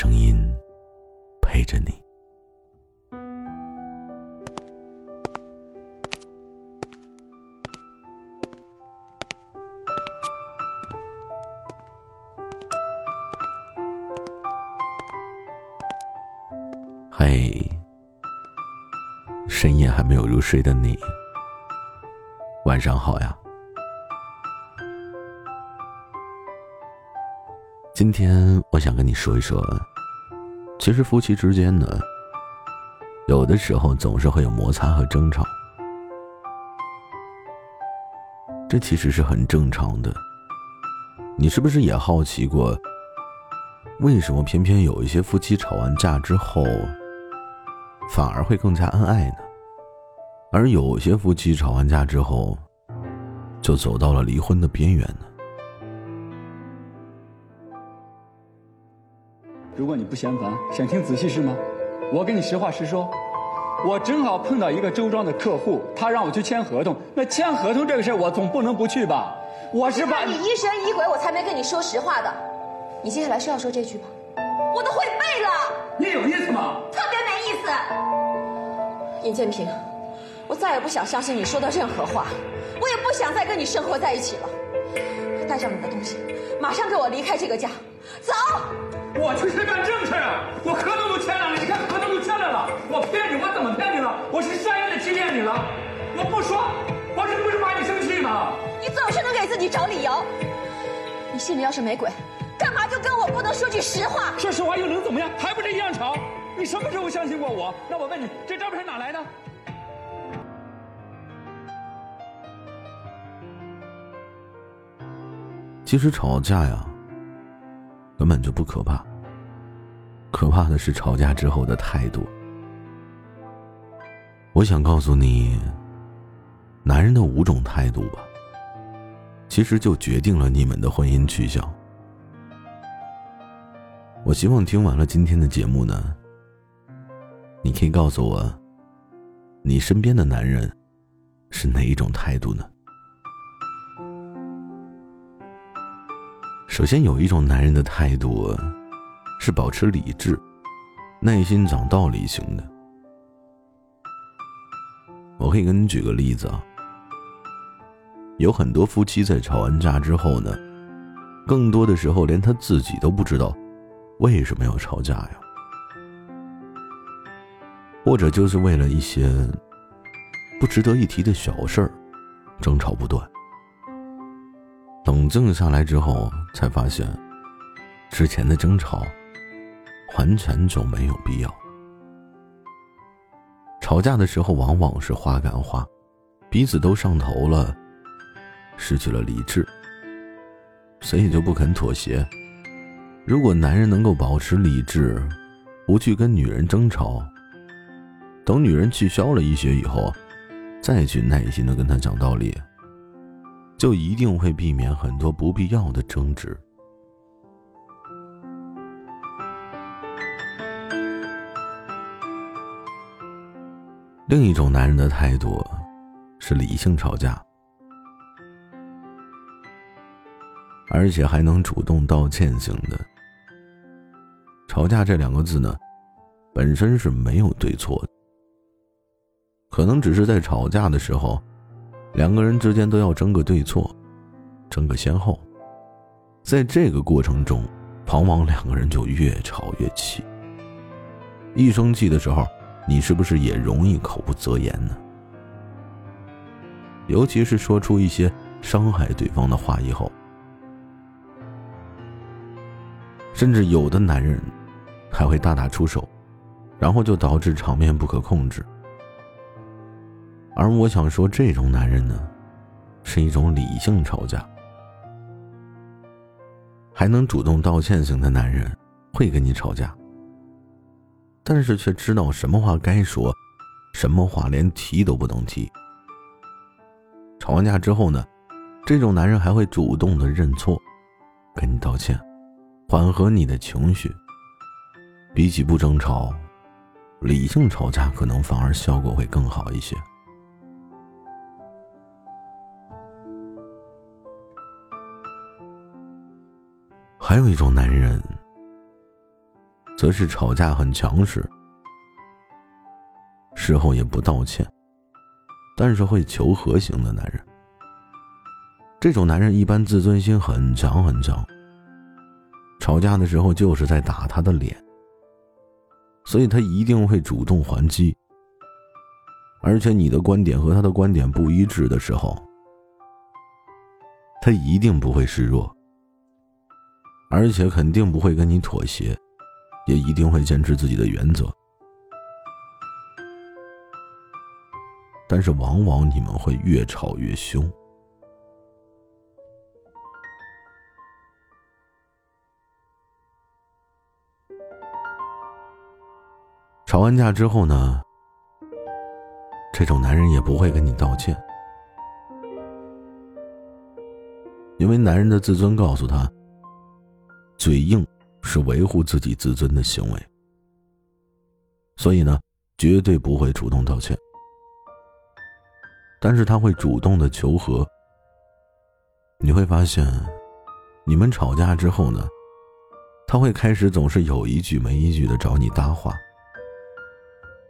声音陪着你。嘿，深夜还没有入睡的你，晚上好呀。今天我想跟你说一说，其实夫妻之间呢，有的时候总是会有摩擦和争吵，这其实是很正常的。你是不是也好奇过，为什么偏偏有一些夫妻吵完架之后，反而会更加恩爱呢？而有些夫妻吵完架之后，就走到了离婚的边缘呢？如果你不嫌烦，想听仔细是吗？我跟你实话实说，我正好碰到一个周庄的客户，他让我去签合同。那签合同这个事我总不能不去吧？我是把你疑神疑鬼，我才没跟你说实话的。你接下来是要说这句吧？我都会背了。你有意思吗？特别没意思。尹建平，我再也不想相信你说的任何话，我也不想再跟你生活在一起了。带上你的东西，马上给我离开这个家，走。我去是干正事啊！我合同都签了，你看合同都签了了。我骗你，我怎么骗你了？我是善意的欺骗你了。我不说，我这不是怕你生气吗？你总是能给自己找理由。你心里要是没鬼，干嘛就跟我不能说句实话？说实话又能怎么样？还不是一样吵？你什么时候相信过我？那我问你，这照片哪来的？其实吵架呀。根本就不可怕，可怕的是吵架之后的态度。我想告诉你，男人的五种态度吧，其实就决定了你们的婚姻去向。我希望听完了今天的节目呢，你可以告诉我，你身边的男人是哪一种态度呢？首先有一种男人的态度，是保持理智、耐心讲道理型的。我可以跟你举个例子啊，有很多夫妻在吵完架之后呢，更多的时候连他自己都不知道为什么要吵架呀，或者就是为了一些不值得一提的小事儿争吵不断。冷静下来之后，才发现，之前的争吵完全就没有必要。吵架的时候往往是话赶话，彼此都上头了，失去了理智，所以就不肯妥协。如果男人能够保持理智，不去跟女人争吵，等女人气消了一些以后，再去耐心的跟她讲道理。就一定会避免很多不必要的争执。另一种男人的态度是理性吵架，而且还能主动道歉型的。吵架这两个字呢，本身是没有对错的，可能只是在吵架的时候。两个人之间都要争个对错，争个先后，在这个过程中，往往两个人就越吵越气。一生气的时候，你是不是也容易口不择言呢？尤其是说出一些伤害对方的话以后，甚至有的男人还会大打出手，然后就导致场面不可控制。而我想说，这种男人呢，是一种理性吵架。还能主动道歉型的男人，会跟你吵架，但是却知道什么话该说，什么话连提都不能提。吵完架之后呢，这种男人还会主动的认错，跟你道歉，缓和你的情绪。比起不争吵，理性吵架可能反而效果会更好一些。还有一种男人，则是吵架很强势，事后也不道歉，但是会求和型的男人。这种男人一般自尊心很强很强，吵架的时候就是在打他的脸，所以他一定会主动还击。而且你的观点和他的观点不一致的时候，他一定不会示弱。而且肯定不会跟你妥协，也一定会坚持自己的原则。但是往往你们会越吵越凶。吵完架之后呢，这种男人也不会跟你道歉，因为男人的自尊告诉他。嘴硬是维护自己自尊的行为，所以呢，绝对不会主动道歉。但是他会主动的求和。你会发现，你们吵架之后呢，他会开始总是有一句没一句的找你搭话，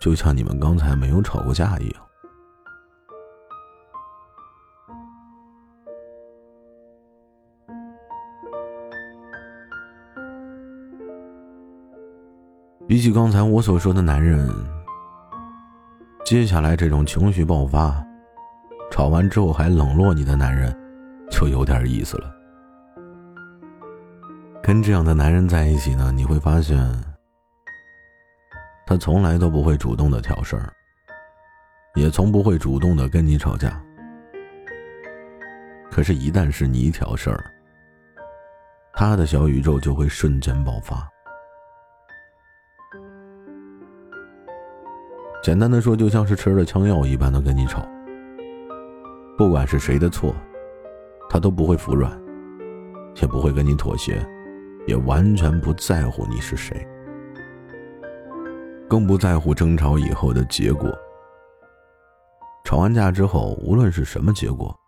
就像你们刚才没有吵过架一样。比起刚才我所说的男人，接下来这种情绪爆发、吵完之后还冷落你的男人，就有点意思了。跟这样的男人在一起呢，你会发现，他从来都不会主动的挑事儿，也从不会主动的跟你吵架。可是，一旦是你挑事儿，他的小宇宙就会瞬间爆发。简单的说，就像是吃了枪药一般的跟你吵。不管是谁的错，他都不会服软，也不会跟你妥协，也完全不在乎你是谁，更不在乎争吵以后的结果。吵完架之后，无论是什么结果，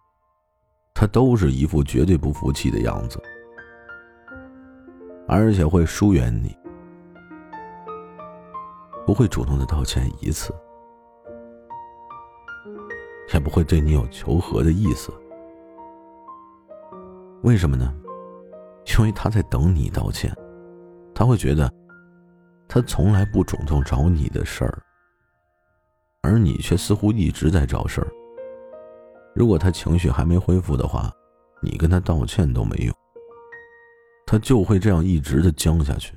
他都是一副绝对不服气的样子，而且会疏远你。不会主动的道歉一次，也不会对你有求和的意思。为什么呢？因为他在等你道歉，他会觉得他从来不主动找你的事儿，而你却似乎一直在找事儿。如果他情绪还没恢复的话，你跟他道歉都没用，他就会这样一直的僵下去。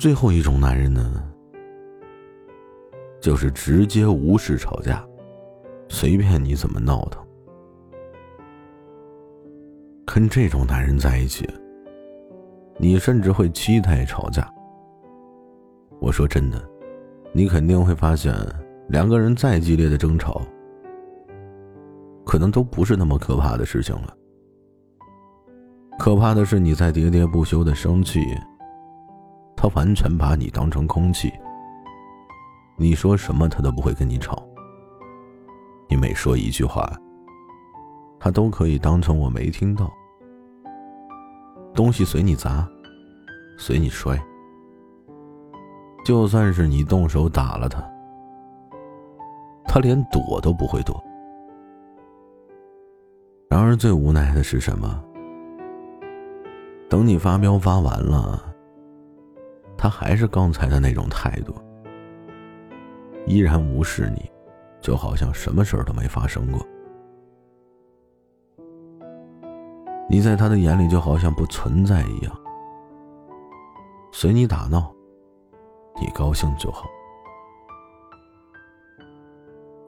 最后一种男人呢，就是直接无视吵架，随便你怎么闹腾。跟这种男人在一起，你甚至会期待吵架。我说真的，你肯定会发现，两个人再激烈的争吵，可能都不是那么可怕的事情了。可怕的是你在喋喋不休的生气。他完全把你当成空气，你说什么他都不会跟你吵。你每说一句话，他都可以当成我没听到。东西随你砸，随你摔，就算是你动手打了他，他连躲都不会躲。然而最无奈的是什么？等你发飙发完了，他还是刚才的那种态度，依然无视你，就好像什么事都没发生过。你在他的眼里就好像不存在一样，随你打闹，你高兴就好，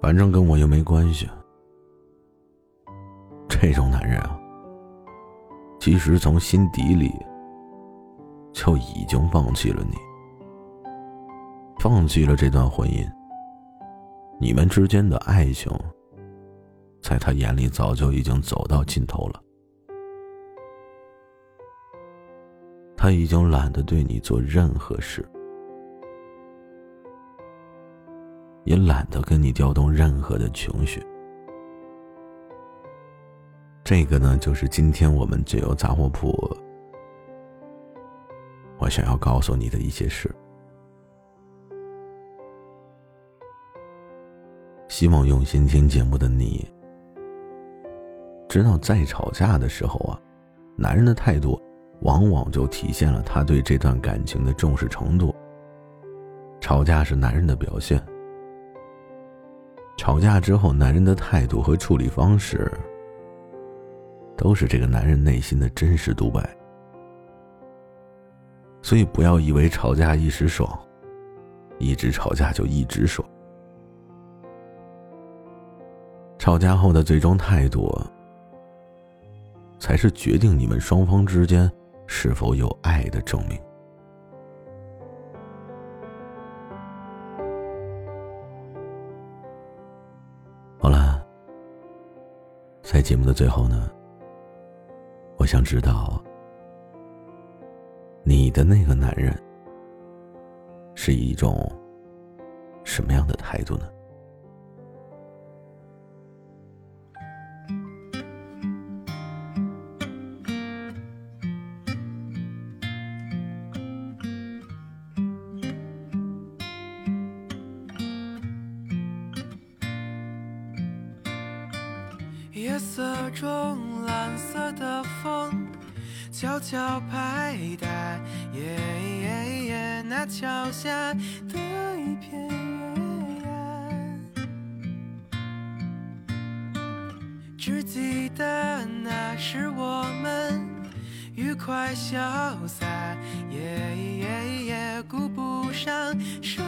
反正跟我又没关系。这种男人啊，其实从心底里就已经放弃了你，放弃了这段婚姻。你们之间的爱情，在他眼里早就已经走到尽头了。他已经懒得对你做任何事，也懒得跟你调动任何的情绪。这个呢，就是今天我们解忧杂货铺，我想要告诉你的一些事。希望用心听节目的你，知道在吵架的时候啊，男人的态度。往往就体现了他对这段感情的重视程度。吵架是男人的表现，吵架之后男人的态度和处理方式，都是这个男人内心的真实独白。所以不要以为吵架一时爽，一直吵架就一直爽。吵架后的最终态度，才是决定你们双方之间。是否有爱的证明？好了，在节目的最后呢，我想知道的那个男人是一种什么样的态度呢？夜色中，蓝色的风悄悄拍打，耶耶耶那桥下的一片月牙。只记得那时我们愉快潇洒，顾不上生